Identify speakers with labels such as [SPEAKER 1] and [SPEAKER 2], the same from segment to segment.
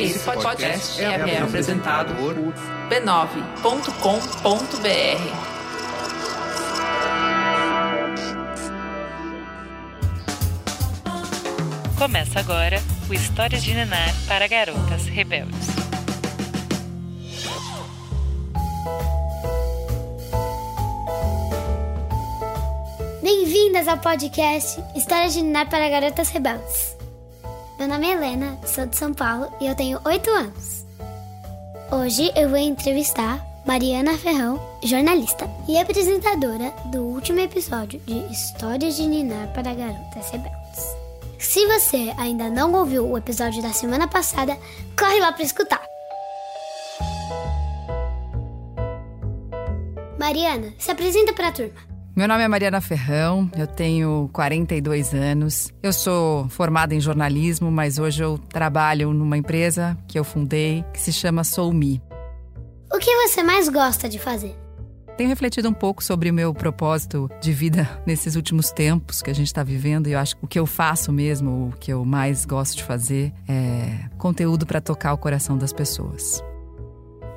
[SPEAKER 1] Esse podcast é, é apresentado por b9.com.br.
[SPEAKER 2] Começa agora o Histórias de Ninar para Garotas Rebeldes.
[SPEAKER 3] Bem-vindas ao podcast Histórias de Ninar para Garotas Rebeldes. Meu nome é Helena, sou de São Paulo e eu tenho 8 anos. Hoje eu vou entrevistar Mariana Ferrão, jornalista e apresentadora do último episódio de Histórias de Ninar para Garotas Rebeldes. Se você ainda não ouviu o episódio da semana passada, corre lá para escutar. Mariana, se apresenta para a turma.
[SPEAKER 4] Meu nome é Mariana Ferrão, eu tenho 42 anos. Eu sou formada em jornalismo, mas hoje eu trabalho numa empresa que eu fundei que se chama SouMe.
[SPEAKER 3] O que você mais gosta de fazer?
[SPEAKER 4] Tenho refletido um pouco sobre o meu propósito de vida nesses últimos tempos que a gente está vivendo e eu acho que o que eu faço mesmo, o que eu mais gosto de fazer é conteúdo para tocar o coração das pessoas.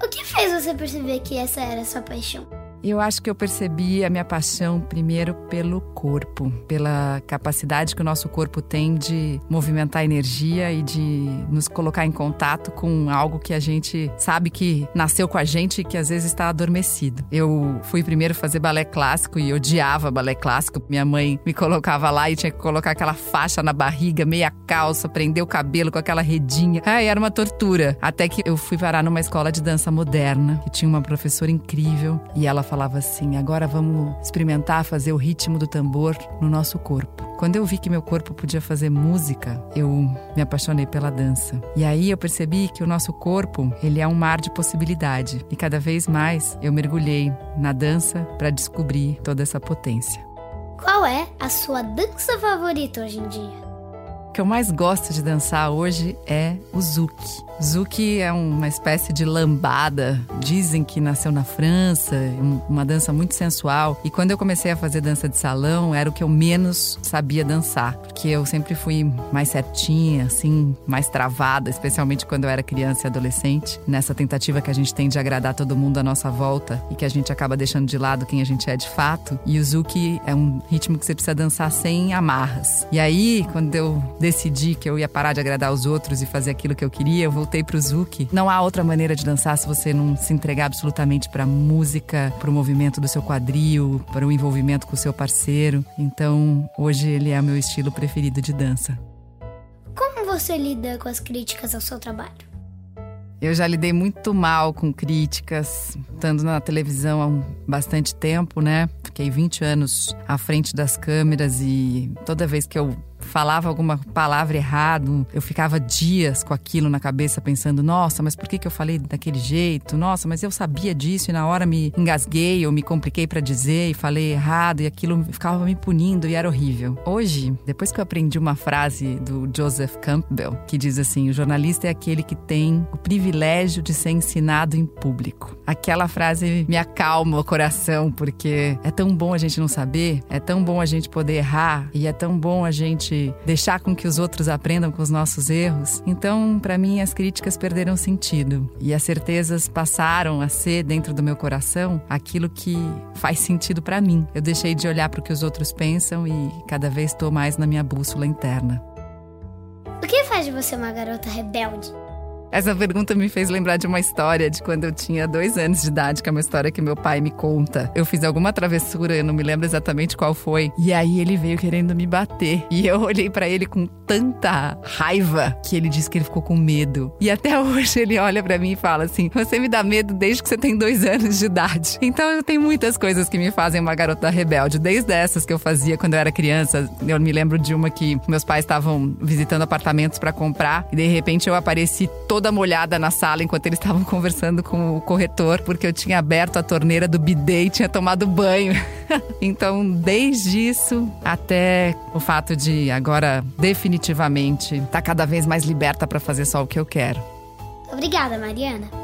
[SPEAKER 3] O que fez você perceber que essa era a sua paixão?
[SPEAKER 4] Eu acho que eu percebi a minha paixão primeiro pelo corpo, pela capacidade que o nosso corpo tem de movimentar energia e de nos colocar em contato com algo que a gente sabe que nasceu com a gente e que às vezes está adormecido. Eu fui primeiro fazer balé clássico e odiava balé clássico. Minha mãe me colocava lá e tinha que colocar aquela faixa na barriga, meia calça, prender o cabelo com aquela redinha. Ai, era uma tortura. Até que eu fui parar numa escola de dança moderna, que tinha uma professora incrível e ela falava assim: agora vamos experimentar fazer o ritmo do tambor no nosso corpo. Quando eu vi que meu corpo podia fazer música, eu me apaixonei pela dança. E aí eu percebi que o nosso corpo, ele é um mar de possibilidade. E cada vez mais eu mergulhei na dança para descobrir toda essa potência.
[SPEAKER 3] Qual é a sua dança favorita hoje em dia?
[SPEAKER 4] O que eu mais gosto de dançar hoje é o zouk. Zouk é uma espécie de lambada. Dizem que nasceu na França, uma dança muito sensual. E quando eu comecei a fazer dança de salão, era o que eu menos sabia dançar, porque eu sempre fui mais certinha, assim, mais travada, especialmente quando eu era criança e adolescente, nessa tentativa que a gente tem de agradar todo mundo à nossa volta e que a gente acaba deixando de lado quem a gente é de fato. E o zouk é um ritmo que você precisa dançar sem amarras. E aí, quando eu decidi que eu ia parar de agradar os outros e fazer aquilo que eu queria, eu voltei pro Zouk. Não há outra maneira de dançar se você não se entregar absolutamente para música, para o movimento do seu quadril, para o envolvimento com o seu parceiro. Então, hoje ele é o meu estilo preferido de dança.
[SPEAKER 3] Como você lida com as críticas ao seu trabalho?
[SPEAKER 4] Eu já lidei muito mal com críticas, estando na televisão há bastante tempo, né? Fiquei 20 anos à frente das câmeras e toda vez que eu falava alguma palavra errado, eu ficava dias com aquilo na cabeça pensando: nossa, mas por que, que eu falei daquele jeito? Nossa, mas eu sabia disso e na hora me engasguei ou me compliquei para dizer e falei errado e aquilo ficava me punindo e era horrível. Hoje, depois que eu aprendi uma frase do Joseph Campbell que diz assim: o jornalista é aquele que tem o privilégio de ser ensinado em público. Aquela frase me acalma o coração porque é tão bom a gente não saber, é tão bom a gente poder errar e é tão bom a gente gente deixar com que os outros aprendam com os nossos erros. Então, para mim, as críticas perderam sentido e as certezas passaram a ser dentro do meu coração aquilo que faz sentido para mim. Eu deixei de olhar para o que os outros pensam e cada vez estou mais na minha bússola interna.
[SPEAKER 3] O que faz de você uma garota rebelde?
[SPEAKER 4] Essa pergunta me fez lembrar de uma história de quando eu tinha dois anos de idade, que é uma história que meu pai me conta. Eu fiz alguma travessura, eu não me lembro exatamente qual foi. E aí ele veio querendo me bater. E eu olhei para ele com tanta raiva que ele disse que ele ficou com medo. E até hoje ele olha para mim e fala assim: Você me dá medo desde que você tem dois anos de idade. Então eu tenho muitas coisas que me fazem uma garota rebelde. Desde essas que eu fazia quando eu era criança. Eu me lembro de uma que meus pais estavam visitando apartamentos para comprar. E de repente eu apareci toda toda molhada na sala enquanto eles estavam conversando com o corretor, porque eu tinha aberto a torneira do bidê e tinha tomado banho. então, desde isso até o fato de agora definitivamente estar tá cada vez mais liberta para fazer só o que eu quero.
[SPEAKER 3] Obrigada, Mariana.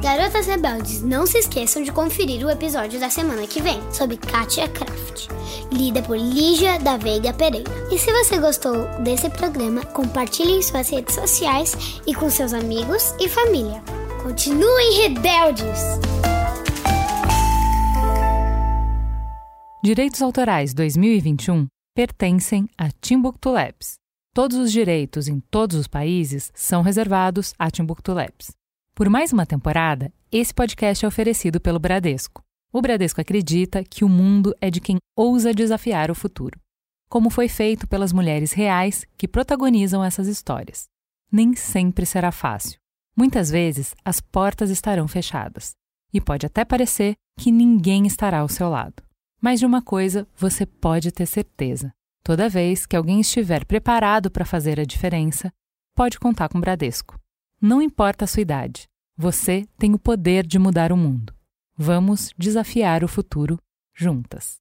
[SPEAKER 3] Garotas Rebeldes, não se esqueçam de conferir o episódio da semana que vem sobre Katia Kraft, lida por Lígia da Veiga Pereira. E se você gostou desse programa, compartilhe em suas redes sociais e com seus amigos e família. Continuem rebeldes!
[SPEAKER 5] Direitos Autorais 2021 pertencem a Timbuktu Labs. Todos os direitos em todos os países são reservados a Timbuktu Labs. Por mais uma temporada, esse podcast é oferecido pelo Bradesco. O Bradesco acredita que o mundo é de quem ousa desafiar o futuro, como foi feito pelas mulheres reais que protagonizam essas histórias. Nem sempre será fácil. Muitas vezes as portas estarão fechadas e pode até parecer que ninguém estará ao seu lado. Mas de uma coisa você pode ter certeza: toda vez que alguém estiver preparado para fazer a diferença, pode contar com o Bradesco. Não importa a sua idade, você tem o poder de mudar o mundo. Vamos desafiar o futuro juntas.